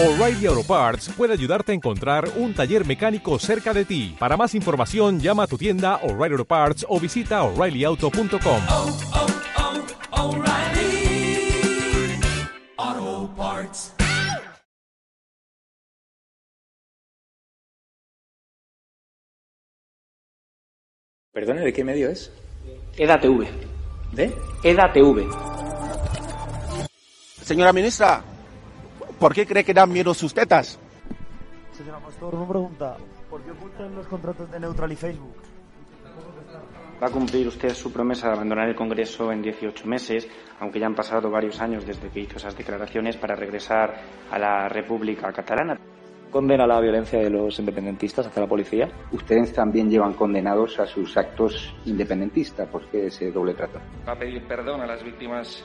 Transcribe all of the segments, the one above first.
O'Reilly Auto Parts puede ayudarte a encontrar un taller mecánico cerca de ti. Para más información, llama a tu tienda O'Reilly Auto Parts o visita oreillyauto.com. oh, oh, Parts. Perdone, ¿de qué medio es? EDATV. ¿De? EDATV. Señora ministra, ¿por qué cree que dan miedo sus tetas? Señora Pastor, una pregunta. ¿Por qué ocultan los contratos de Neutral y Facebook? Va a cumplir usted su promesa de abandonar el Congreso en 18 meses, aunque ya han pasado varios años desde que hizo esas declaraciones para regresar a la República Catalana. condena la violencia de los independentistas hacia la policía. Ustedes también llevan condenados a sus actos independentistas. ¿Por qué ese doble trato? Va a pedir perdón a las víctimas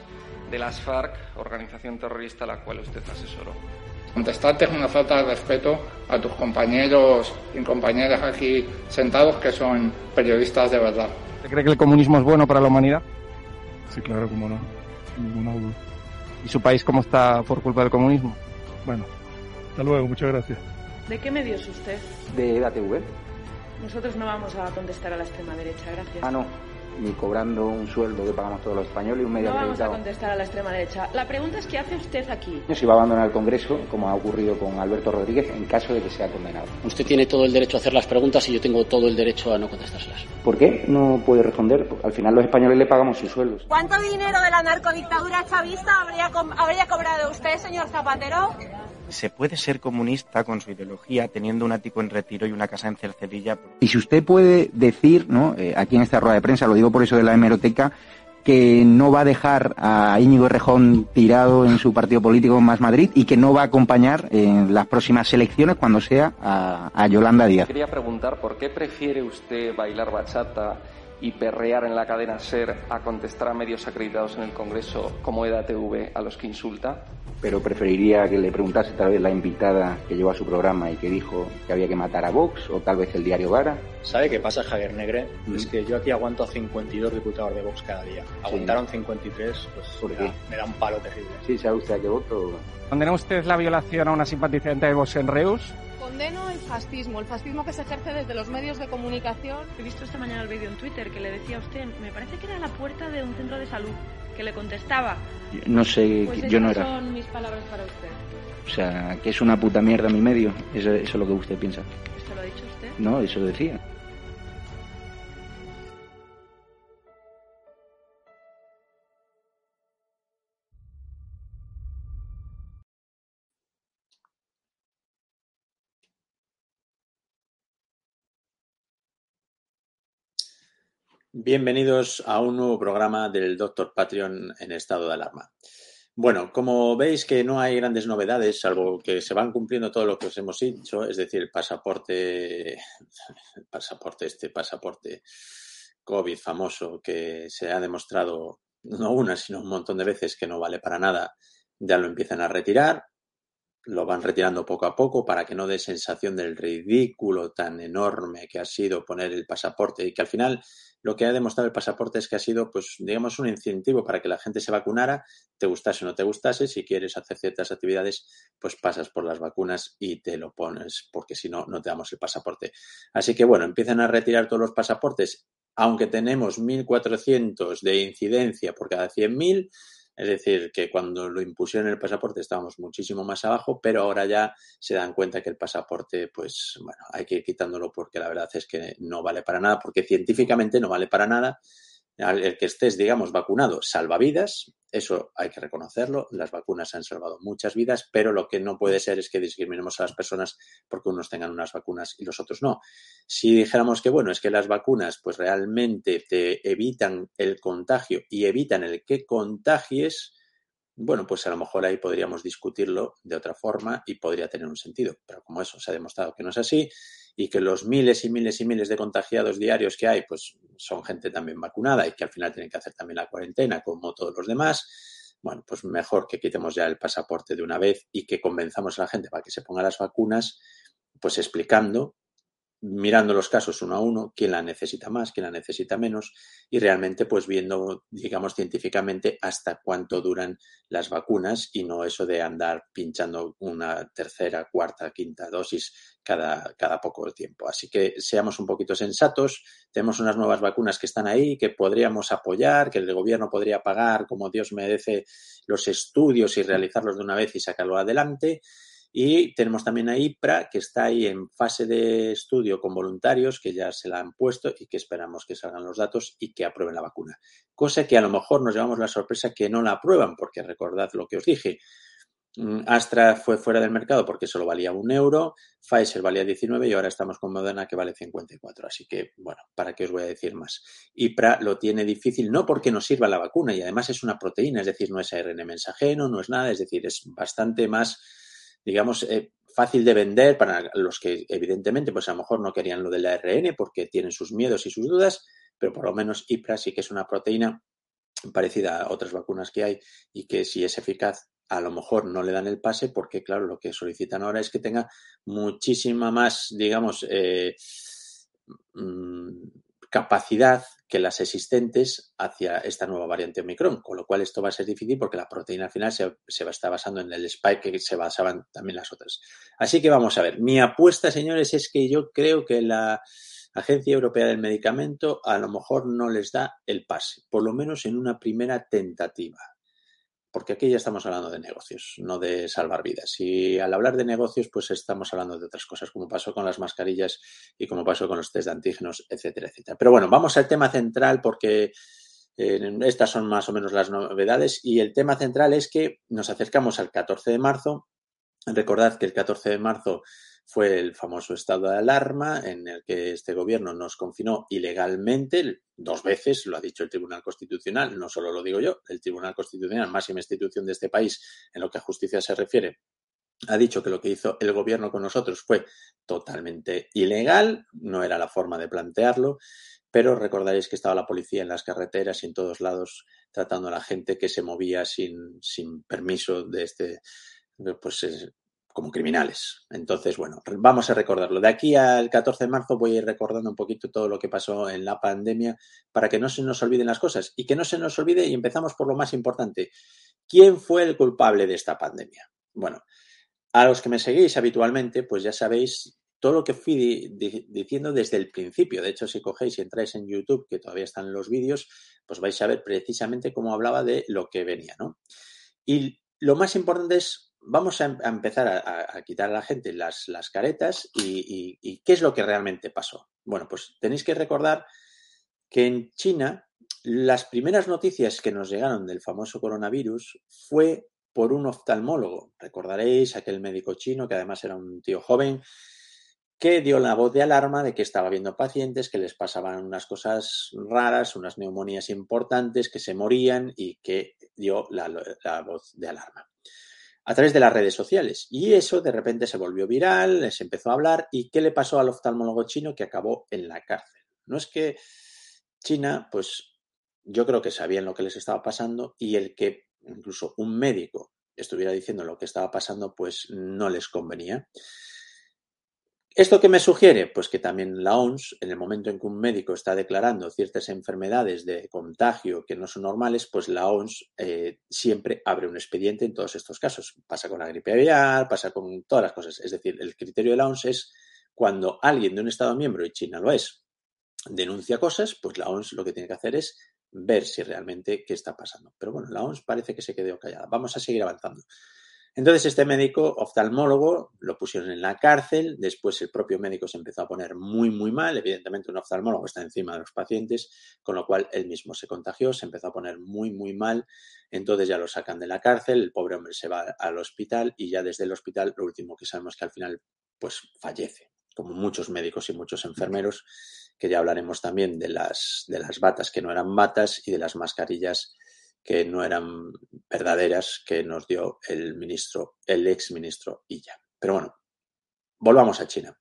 de las FARC, organización terrorista a la cual usted asesoró. Contestarte es una falta de respeto a tus compañeros y compañeras aquí sentados que son periodistas de verdad. ¿Usted cree que el comunismo es bueno para la humanidad? Sí, claro, cómo no. Ninguna duda. ¿Y su país cómo está por culpa del comunismo? Bueno, hasta luego, muchas gracias. ¿De qué medio es usted? ¿De EDATV? Nosotros no vamos a contestar a la extrema derecha, gracias. Ah, no. Ni cobrando un sueldo que pagamos todos los españoles y un medio No vamos a acreditado. contestar a la extrema derecha. La pregunta es ¿qué hace usted aquí? Si va a abandonar el Congreso, como ha ocurrido con Alberto Rodríguez, en caso de que sea condenado. Usted tiene todo el derecho a hacer las preguntas y yo tengo todo el derecho a no contestárselas. ¿Por qué no puede responder? Porque al final los españoles le pagamos sus sueldos. ¿Cuánto dinero de la narcodictadura chavista habría, com- habría cobrado usted, señor Zapatero? ¿Se puede ser comunista con su ideología teniendo un ático en retiro y una casa en Cercedilla? Y si usted puede decir, ¿no? Eh, aquí en esta rueda de prensa, lo digo por eso de la hemeroteca, que no va a dejar a Íñigo Errejón tirado en su partido político en Más Madrid y que no va a acompañar en las próximas elecciones cuando sea a, a Yolanda Díaz. Quería preguntar por qué prefiere usted bailar bachata y perrear en la cadena SER a contestar a medios acreditados en el Congreso como EDATV a los que insulta. Pero preferiría que le preguntase tal vez la invitada que llevó a su programa y que dijo que había que matar a Vox o tal vez el diario Vara. ¿Sabe qué pasa, Javier Negre? Mm. Es que yo aquí aguanto a 52 diputados de Vox cada día. Aguantaron 53, pues ¿Por me, qué? da, me da un palo terrible. Sí, ¿sabe usted a qué voto? ¿Condena usted la violación a una simpatizante de Vox en Reus? Condeno el fascismo, el fascismo que se ejerce desde los medios de comunicación. He visto esta mañana el vídeo en Twitter que le decía a usted, me parece que era a la puerta de un centro de salud, que le contestaba. No sé, Pues yo no era. son mis palabras para usted. O sea, que es una puta mierda mi medio. Eso, eso es lo que usted piensa. ¿Esto lo ha dicho usted? No, eso decía. Bienvenidos a un nuevo programa del Doctor Patreon en estado de alarma. Bueno, como veis que no hay grandes novedades, salvo que se van cumpliendo todo lo que os hemos dicho, es decir, el pasaporte, el pasaporte, este pasaporte COVID famoso que se ha demostrado no una, sino un montón de veces que no vale para nada, ya lo empiezan a retirar, lo van retirando poco a poco para que no dé sensación del ridículo tan enorme que ha sido poner el pasaporte y que al final lo que ha demostrado el pasaporte es que ha sido, pues, digamos, un incentivo para que la gente se vacunara, te gustase o no te gustase, si quieres hacer ciertas actividades, pues pasas por las vacunas y te lo pones, porque si no, no te damos el pasaporte. Así que, bueno, empiezan a retirar todos los pasaportes, aunque tenemos 1.400 de incidencia por cada 100.000, es decir, que cuando lo impusieron el pasaporte estábamos muchísimo más abajo, pero ahora ya se dan cuenta que el pasaporte, pues bueno, hay que ir quitándolo porque la verdad es que no vale para nada, porque científicamente no vale para nada. El que estés, digamos, vacunado salva vidas, eso hay que reconocerlo. Las vacunas han salvado muchas vidas, pero lo que no puede ser es que discriminemos a las personas porque unos tengan unas vacunas y los otros no. Si dijéramos que, bueno, es que las vacunas, pues realmente te evitan el contagio y evitan el que contagies, bueno, pues a lo mejor ahí podríamos discutirlo de otra forma y podría tener un sentido. Pero como eso se ha demostrado que no es así y que los miles y miles y miles de contagiados diarios que hay, pues son gente también vacunada y que al final tienen que hacer también la cuarentena como todos los demás, bueno, pues mejor que quitemos ya el pasaporte de una vez y que convenzamos a la gente para que se ponga las vacunas, pues explicando mirando los casos uno a uno, quién la necesita más, quién la necesita menos, y realmente pues viendo, digamos, científicamente hasta cuánto duran las vacunas y no eso de andar pinchando una tercera, cuarta, quinta dosis cada, cada poco tiempo. Así que seamos un poquito sensatos, tenemos unas nuevas vacunas que están ahí, que podríamos apoyar, que el gobierno podría pagar como Dios merece los estudios y realizarlos de una vez y sacarlo adelante. Y tenemos también a IPRA, que está ahí en fase de estudio con voluntarios, que ya se la han puesto y que esperamos que salgan los datos y que aprueben la vacuna. Cosa que a lo mejor nos llevamos la sorpresa que no la aprueban, porque recordad lo que os dije. Mm, Astra fue fuera del mercado porque solo valía un euro, Pfizer valía 19 y ahora estamos con Moderna que vale 54. Así que, bueno, ¿para qué os voy a decir más? IPRA lo tiene difícil, no porque no sirva la vacuna y además es una proteína, es decir, no es ARN mensajero, no es nada, es decir, es bastante más digamos, eh, fácil de vender para los que evidentemente pues a lo mejor no querían lo del ARN porque tienen sus miedos y sus dudas, pero por lo menos IPRA sí que es una proteína parecida a otras vacunas que hay y que si es eficaz a lo mejor no le dan el pase porque claro lo que solicitan ahora es que tenga muchísima más digamos eh, mm, capacidad que las existentes hacia esta nueva variante Omicron, con lo cual esto va a ser difícil porque la proteína al final se, se va a estar basando en el spike que se basaban también las otras. Así que vamos a ver, mi apuesta, señores, es que yo creo que la Agencia Europea del Medicamento a lo mejor no les da el pase, por lo menos en una primera tentativa porque aquí ya estamos hablando de negocios, no de salvar vidas. Y al hablar de negocios, pues estamos hablando de otras cosas, como pasó con las mascarillas y como pasó con los test de antígenos, etcétera, etcétera. Pero bueno, vamos al tema central porque eh, estas son más o menos las novedades y el tema central es que nos acercamos al 14 de marzo. Recordad que el 14 de marzo fue el famoso estado de alarma en el que este gobierno nos confinó ilegalmente dos veces, lo ha dicho el Tribunal Constitucional, no solo lo digo yo, el Tribunal Constitucional, máxima institución de este país en lo que a justicia se refiere, ha dicho que lo que hizo el gobierno con nosotros fue totalmente ilegal, no era la forma de plantearlo, pero recordaréis que estaba la policía en las carreteras y en todos lados tratando a la gente que se movía sin, sin permiso de este, pues como criminales. Entonces, bueno, vamos a recordarlo. De aquí al 14 de marzo voy a ir recordando un poquito todo lo que pasó en la pandemia para que no se nos olviden las cosas y que no se nos olvide y empezamos por lo más importante. ¿Quién fue el culpable de esta pandemia? Bueno, a los que me seguís habitualmente, pues ya sabéis todo lo que fui diciendo desde el principio. De hecho, si cogéis y entráis en YouTube, que todavía están los vídeos, pues vais a ver precisamente cómo hablaba de lo que venía, ¿no? Y lo más importante es vamos a, empezar a, quitar a la gente las, caretas y, qué es lo que realmente pasó. Bueno, pues tenéis que recordar que en China las primeras noticias que nos llegaron del famoso coronavirus fue por un oftalmólogo. Recordaréis aquel médico chino que además era un tío joven que dio la voz de alarma de que estaba viendo pacientes que les pasaban unas cosas raras, unas neumonías importantes, que se morían y que dio la voz de alarma a través de las redes sociales. Y eso de repente se volvió viral, se empezó a hablar. ¿Y qué le pasó al oftalmólogo chino que acabó en la cárcel? No es que China, pues yo creo que sabían lo que les estaba pasando y el que incluso un médico estuviera diciendo lo que estaba pasando, pues no les convenía. ¿Esto qué me sugiere? Pues que también la OMS, en el momento en que un médico está declarando ciertas enfermedades de contagio que no son normales, pues la OMS eh, siempre abre un expediente en todos estos casos. Pasa con la gripe aviar, pasa con todas las cosas. Es decir, el criterio de la OMS es cuando alguien de un Estado miembro, y China lo es, denuncia cosas, pues la OMS lo que tiene que hacer es ver si realmente qué está pasando. Pero bueno, la OMS parece que se quedó callada. Vamos a seguir avanzando. Entonces este médico oftalmólogo lo pusieron en la cárcel, después el propio médico se empezó a poner muy, muy mal, evidentemente un oftalmólogo está encima de los pacientes, con lo cual él mismo se contagió, se empezó a poner muy, muy mal, entonces ya lo sacan de la cárcel, el pobre hombre se va al hospital y ya desde el hospital lo último que sabemos que al final pues fallece, como muchos médicos y muchos enfermeros, que ya hablaremos también de las, de las batas que no eran batas y de las mascarillas que no eran verdaderas que nos dio el ministro, el ex ministro Illa. Pero bueno, volvamos a China.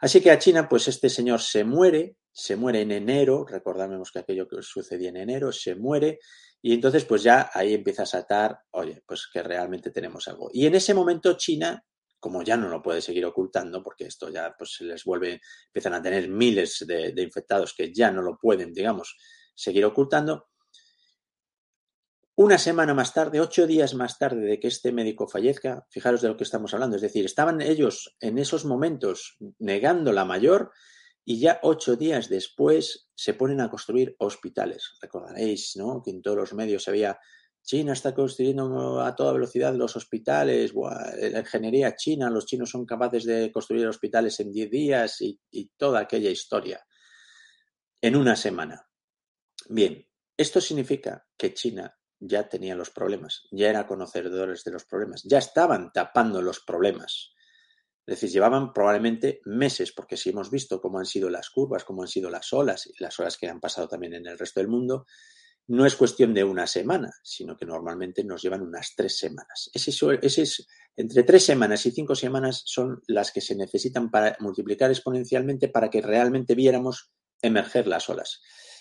Así que a China, pues este señor se muere, se muere en enero, recordamos que aquello que sucedía en enero, se muere, y entonces pues ya ahí empieza a saltar, oye, pues que realmente tenemos algo. Y en ese momento China como ya no lo puede seguir ocultando, porque esto ya pues se les vuelve, empiezan a tener miles de infectados que ya no lo pueden, digamos, seguir ocultando. Una semana más tarde, ocho días más tarde de que este médico fallezca, fijaros de lo que estamos hablando, es decir, estaban ellos en esos momentos negando la mayor y ya ocho días después se ponen a construir hospitales. Recordaréis, ¿no? Que en todos los medios veía China está construyendo a toda velocidad los hospitales, la ingeniería china, los chinos son capaces de construir hospitales en 10 días y toda aquella historia en una semana. Bien, esto significa que China ya tenía los problemas, ya era conocedores de los problemas, ya estaban tapando los problemas. Es decir, llevaban probablemente meses, porque si hemos visto cómo han sido las curvas, cómo han sido las olas y las olas que han pasado también en el resto del mundo, no es cuestión de una semana, sino que normalmente nos llevan unas tres semanas. Ese, ese es, entre tres semanas y cinco semanas son las que se necesitan para multiplicar exponencialmente para que realmente viéramos emerger las olas.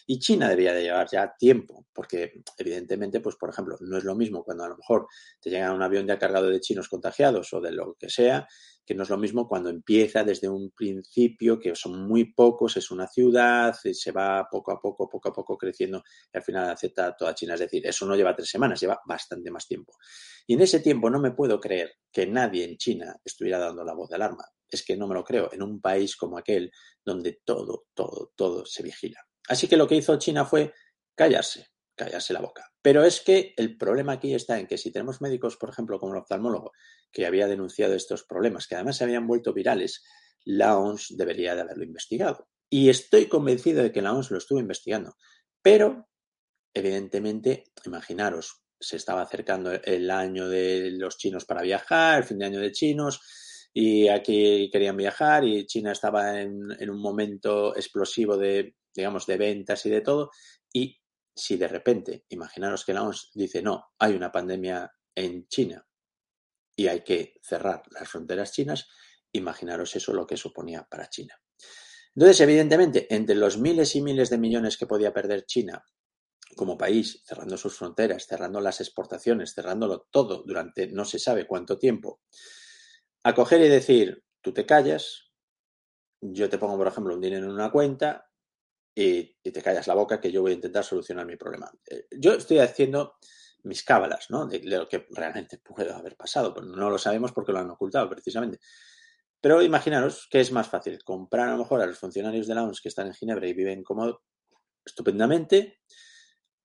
Y China debía de llevar ya tiempo, porque evidentemente, pues por ejemplo, no es lo mismo cuando a lo mejor te llega un avión ya cargado de chinos contagiados o de lo que sea, que no es lo mismo cuando empieza desde un principio, que son muy pocos, es una ciudad, se va poco a poco, poco a poco creciendo y al final acepta toda China. Es decir, eso no lleva tres semanas, lleva bastante más tiempo. Y en ese tiempo no me puedo creer que nadie en China estuviera dando la voz de alarma. Es que no me lo creo, en un país como aquel donde todo, todo, todo se vigila. Así que lo que hizo China fue callarse, callarse la boca. Pero es que el problema aquí está en que si tenemos médicos, por ejemplo, como el oftalmólogo, que había denunciado estos problemas, que además se habían vuelto virales, la OMS debería de haberlo investigado. Y estoy convencido de que la OMS lo estuvo investigando. Pero, evidentemente, imaginaros, se estaba acercando el año de los chinos para viajar, el fin de año de chinos, y aquí querían viajar y China estaba en, en un momento explosivo de digamos, de ventas y de todo. Y si de repente, imaginaros que la OMS dice, no, hay una pandemia en China y hay que cerrar las fronteras chinas, imaginaros eso lo que suponía para China. Entonces, evidentemente, entre los miles y miles de millones que podía perder China como país, cerrando sus fronteras, cerrando las exportaciones, cerrándolo todo durante no se sabe cuánto tiempo, acoger y decir, tú te callas, yo te pongo, por ejemplo, un dinero en una cuenta, y, te callas la boca que yo voy a intentar solucionar mi problema. Eh, yo estoy haciendo mis cábalas, ¿no? De, lo que realmente puede haber pasado, pero no lo sabemos porque lo han ocultado precisamente. Pero imaginaros que es más fácil comprar a lo mejor a los funcionarios de la ONS que están en Ginebra y viven como estupendamente,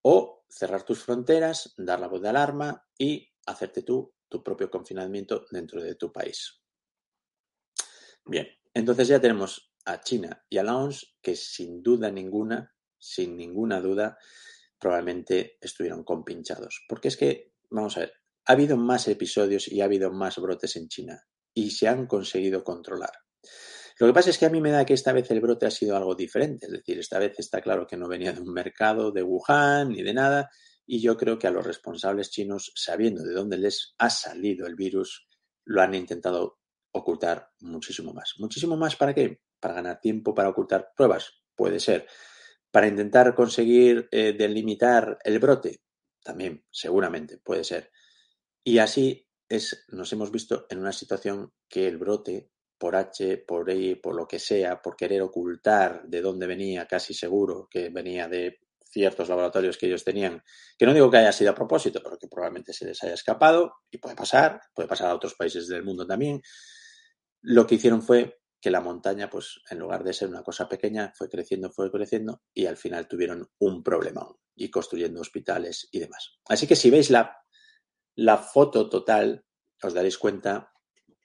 o cerrar tus fronteras, dar la voz de alarma y hacerte tú tu propio confinamiento dentro de tu país. Bien, entonces ya tenemos a China y a la OMS que sin duda ninguna, sin ninguna duda, probablemente estuvieron compinchados. Porque es que, vamos a ver, ha habido más episodios y ha habido más brotes en China y se han conseguido controlar. Lo que pasa es que a mí me da que esta vez el brote ha sido algo diferente, es decir, esta vez está claro que no venía de un mercado de Wuhan ni de nada, y yo creo que a los responsables chinos, sabiendo de dónde les ha salido el virus, lo han intentado ocultar muchísimo más. ¿Muchísimo más para qué? Para ganar tiempo, para ocultar pruebas, puede ser. Para intentar conseguir eh, delimitar el brote, también, seguramente, puede ser. Y así es, nos hemos visto en una situación que el brote, por H, por E, por lo que sea, por querer ocultar de dónde venía, casi seguro que venía de ciertos laboratorios que ellos tenían, que no digo que haya sido a propósito, pero que probablemente se les haya escapado, y puede pasar, puede pasar a otros países del mundo también, lo que hicieron fue que la montaña, pues en lugar de ser una cosa pequeña, fue creciendo, fue creciendo y al final tuvieron un problema y construyendo hospitales y demás. Así que si veis la, la foto total, os daréis cuenta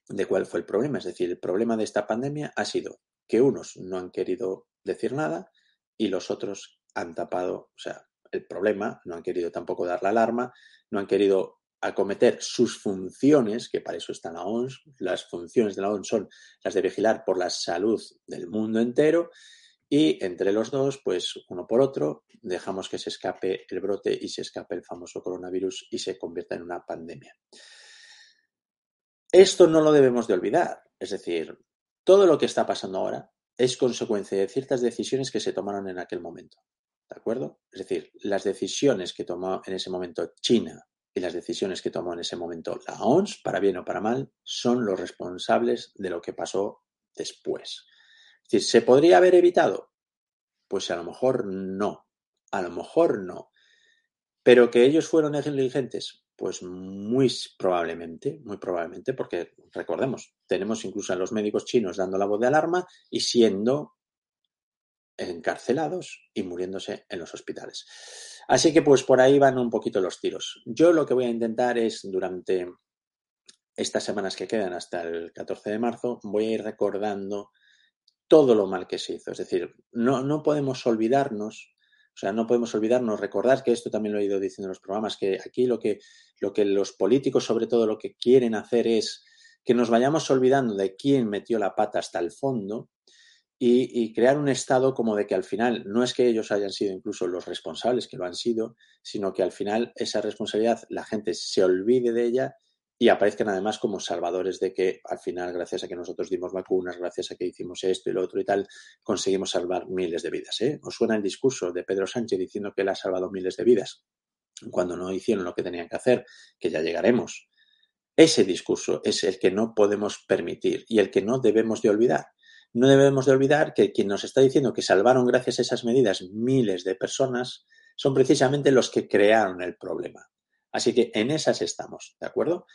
de cuál fue el problema. Es decir, el problema de esta pandemia ha sido que unos no han querido decir nada y los otros han tapado, o sea, el problema, no han querido tampoco dar la alarma, no han querido acometer sus funciones, que para eso está la ONS, las funciones de la ONS son las de vigilar por la salud del mundo entero, y entre los dos, pues uno por otro, dejamos que se escape el brote y se escape el famoso coronavirus y se convierta en una pandemia. Esto no lo debemos de olvidar, es decir, todo lo que está pasando ahora es consecuencia de ciertas decisiones que se tomaron en aquel momento. ¿De acuerdo? Es decir, las decisiones que tomó en ese momento China y las decisiones que tomó en ese momento la ONS, para bien o para mal, son los responsables de lo que pasó después. Es decir, ¿se podría haber evitado? Pues a lo mejor no, a lo mejor no. Pero que ellos fueron negligentes, pues muy probablemente, muy probablemente, porque recordemos, tenemos incluso a los médicos chinos dando la voz de alarma y siendo encarcelados y muriéndose en los hospitales. Así que pues por ahí van un poquito los tiros. Yo lo que voy a intentar es durante estas semanas que quedan hasta el 14 de marzo, voy a ir recordando todo lo mal que se hizo. Es decir, no, no podemos olvidarnos, o sea, no podemos olvidarnos, recordar que esto también lo he ido diciendo en los programas, que aquí lo que, lo que los políticos sobre todo lo que quieren hacer es que nos vayamos olvidando de quién metió la pata hasta el fondo y, crear un estado como de que al final no es que ellos hayan sido incluso los responsables, que lo han sido, sino que al final esa responsabilidad la gente se olvide de ella y aparezcan además como salvadores de que al final, gracias a que nosotros dimos vacunas, gracias a que hicimos esto y lo otro y tal, conseguimos salvar miles de vidas. ¿eh? ¿Os suena el discurso de Pedro Sánchez diciendo que él ha salvado miles de vidas cuando no hicieron lo que tenían que hacer, que ya llegaremos? Ese discurso es el que no podemos permitir y el que no debemos de olvidar no debemos de olvidar que quien nos está diciendo que salvaron gracias a esas medidas miles de personas son precisamente los que crearon el problema. Así que en esas estamos, ¿de acuerdo?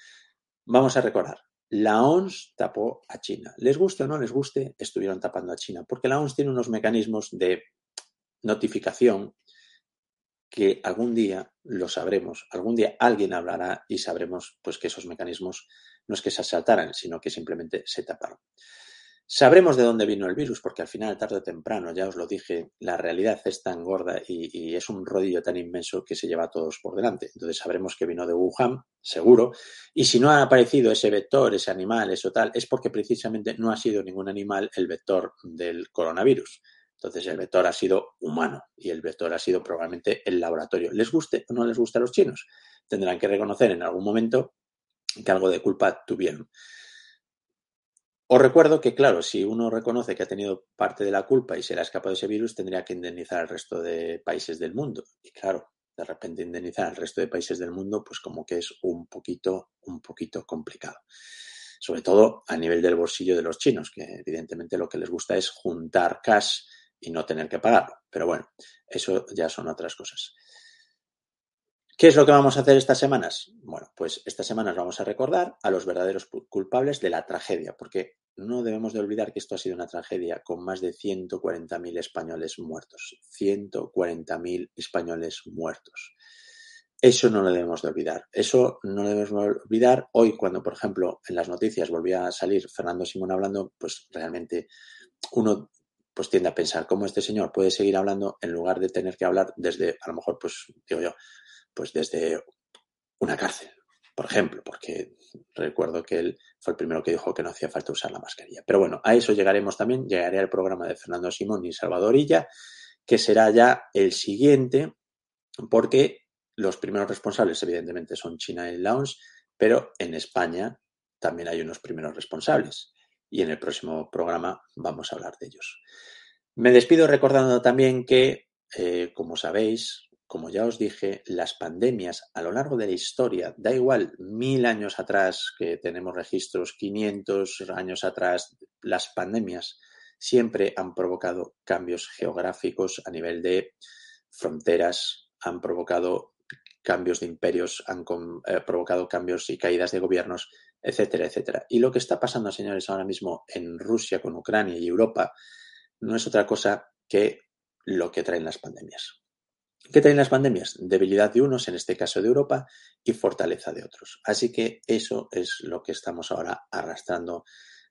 Vamos a recordar, la ONS tapó a China. Les guste o no les guste, estuvieron tapando a China, porque la ONS tiene unos mecanismos de notificación que algún día lo sabremos, algún día alguien hablará y sabremos pues que esos mecanismos no es que se asaltaran, sino que simplemente se taparon. Sabremos de dónde vino el virus, porque al final, tarde o temprano, ya os lo dije, la realidad es tan gorda y, es un rodillo tan inmenso que se lleva a todos por delante. Entonces sabremos que vino de Wuhan, seguro. Y si no ha aparecido ese vector, ese animal, eso tal, es porque precisamente no ha sido ningún animal el vector del coronavirus. Entonces el vector ha sido humano y el vector ha sido probablemente el laboratorio. ¿Les guste o no les gusta a los chinos? Tendrán que reconocer en algún momento que algo de culpa tuvieron. Os recuerdo que, claro, si uno reconoce que ha tenido parte de la culpa y se le ha escapado ese virus, tendría que indemnizar al resto de países del mundo. Y claro, de repente indemnizar al resto de países del mundo, pues como que es un poquito, un poquito complicado. Sobre todo a nivel del bolsillo de los chinos, que evidentemente lo que les gusta es juntar cash y no tener que pagarlo. Pero bueno, eso ya son otras cosas. ¿Qué es lo que vamos a hacer estas semanas? Bueno, pues estas semanas vamos a recordar a los verdaderos culpables de la tragedia, porque no debemos de olvidar que esto ha sido una tragedia con más de 140.000 españoles muertos. 140.000 españoles muertos. Eso no lo debemos de olvidar. Eso no lo debemos de olvidar. Hoy, cuando, por ejemplo, en las noticias volvía a salir Fernando Simón hablando, pues realmente uno pues tiende a pensar cómo este señor puede seguir hablando en lugar de tener que hablar desde, a lo mejor, pues digo yo, pues desde una cárcel, por ejemplo, porque recuerdo que él fue el primero que dijo que no hacía falta usar la mascarilla. Pero bueno, a eso llegaremos también, llegaré al programa de Fernando Simón y Salvador Illa, que será ya el siguiente, porque los primeros responsables evidentemente son China y Laos, pero en España también hay unos primeros responsables y en el próximo programa vamos a hablar de ellos. Me despido recordando también que, eh, como sabéis, como ya os dije, las pandemias a lo largo de la historia, da igual mil años atrás que tenemos registros, 500 años atrás, las pandemias siempre han provocado cambios geográficos a nivel de fronteras, han provocado cambios de imperios, han eh, provocado cambios y caídas de gobiernos, etcétera, etcétera. Y lo que está pasando, señores, ahora mismo en Rusia con Ucrania y Europa no es otra cosa que lo que traen las pandemias. ¿Qué traen las pandemias? Debilidad de unos, en este caso de Europa, y fortaleza de otros. Así que eso es lo que estamos ahora arrastrando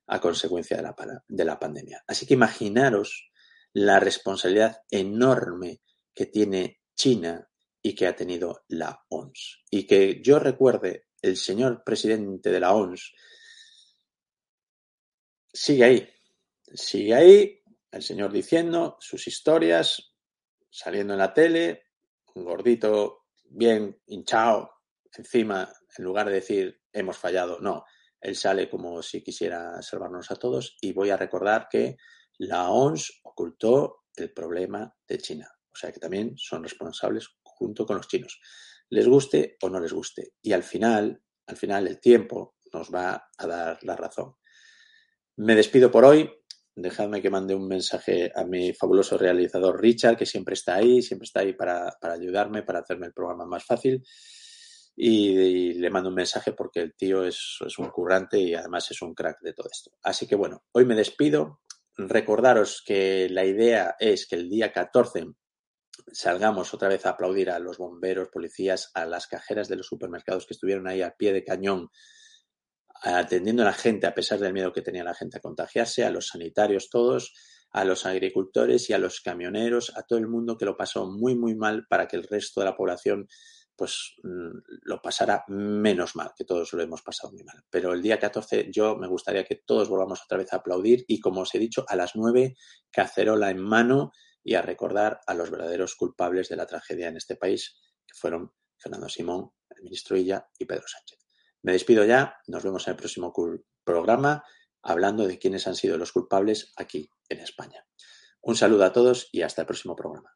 a consecuencia de la, de la pandemia. Así que imaginaros la responsabilidad enorme que tiene China y que ha tenido la OMS. Y que yo recuerde, el señor presidente de la OMS sigue ahí, sigue ahí, el señor diciendo sus historias, saliendo en la tele, gordito bien hinchado, encima, en lugar de decir hemos fallado, no, él sale como si quisiera salvarnos a todos y voy a recordar que la ONS ocultó el problema de China, o sea que también son responsables junto con los chinos. les guste o no les guste. Y al final, al final el tiempo nos va a dar la razón. Me despido por hoy. Dejadme que mande un mensaje a mi fabuloso realizador Richard, que siempre está ahí, siempre está ahí para, para ayudarme, para hacerme el programa más fácil. Y, le mando un mensaje porque el tío es, es, un currante y además es un crack de todo esto. Así que bueno, hoy me despido. Recordaros que la idea es que el día 14 salgamos otra vez a aplaudir a los bomberos, policías, a las cajeras de los supermercados que estuvieron ahí al pie de cañón atendiendo a la gente a pesar del miedo que tenía la gente a contagiarse, a los sanitarios todos, a los agricultores y a los camioneros, a todo el mundo que lo pasó muy, muy mal para que el resto de la población pues lo pasara menos mal, que todos lo hemos pasado muy mal. Pero el día 14 yo me gustaría que todos volvamos otra vez a aplaudir y como os he dicho, a las 9 cacerola en mano y a recordar a los verdaderos culpables de la tragedia en este país, que fueron Fernando Simón, el ministro Illa y Pedro Sánchez. Me despido ya, nos vemos en el próximo programa hablando de quiénes han sido los culpables aquí en España. Un saludo a todos y hasta el próximo programa.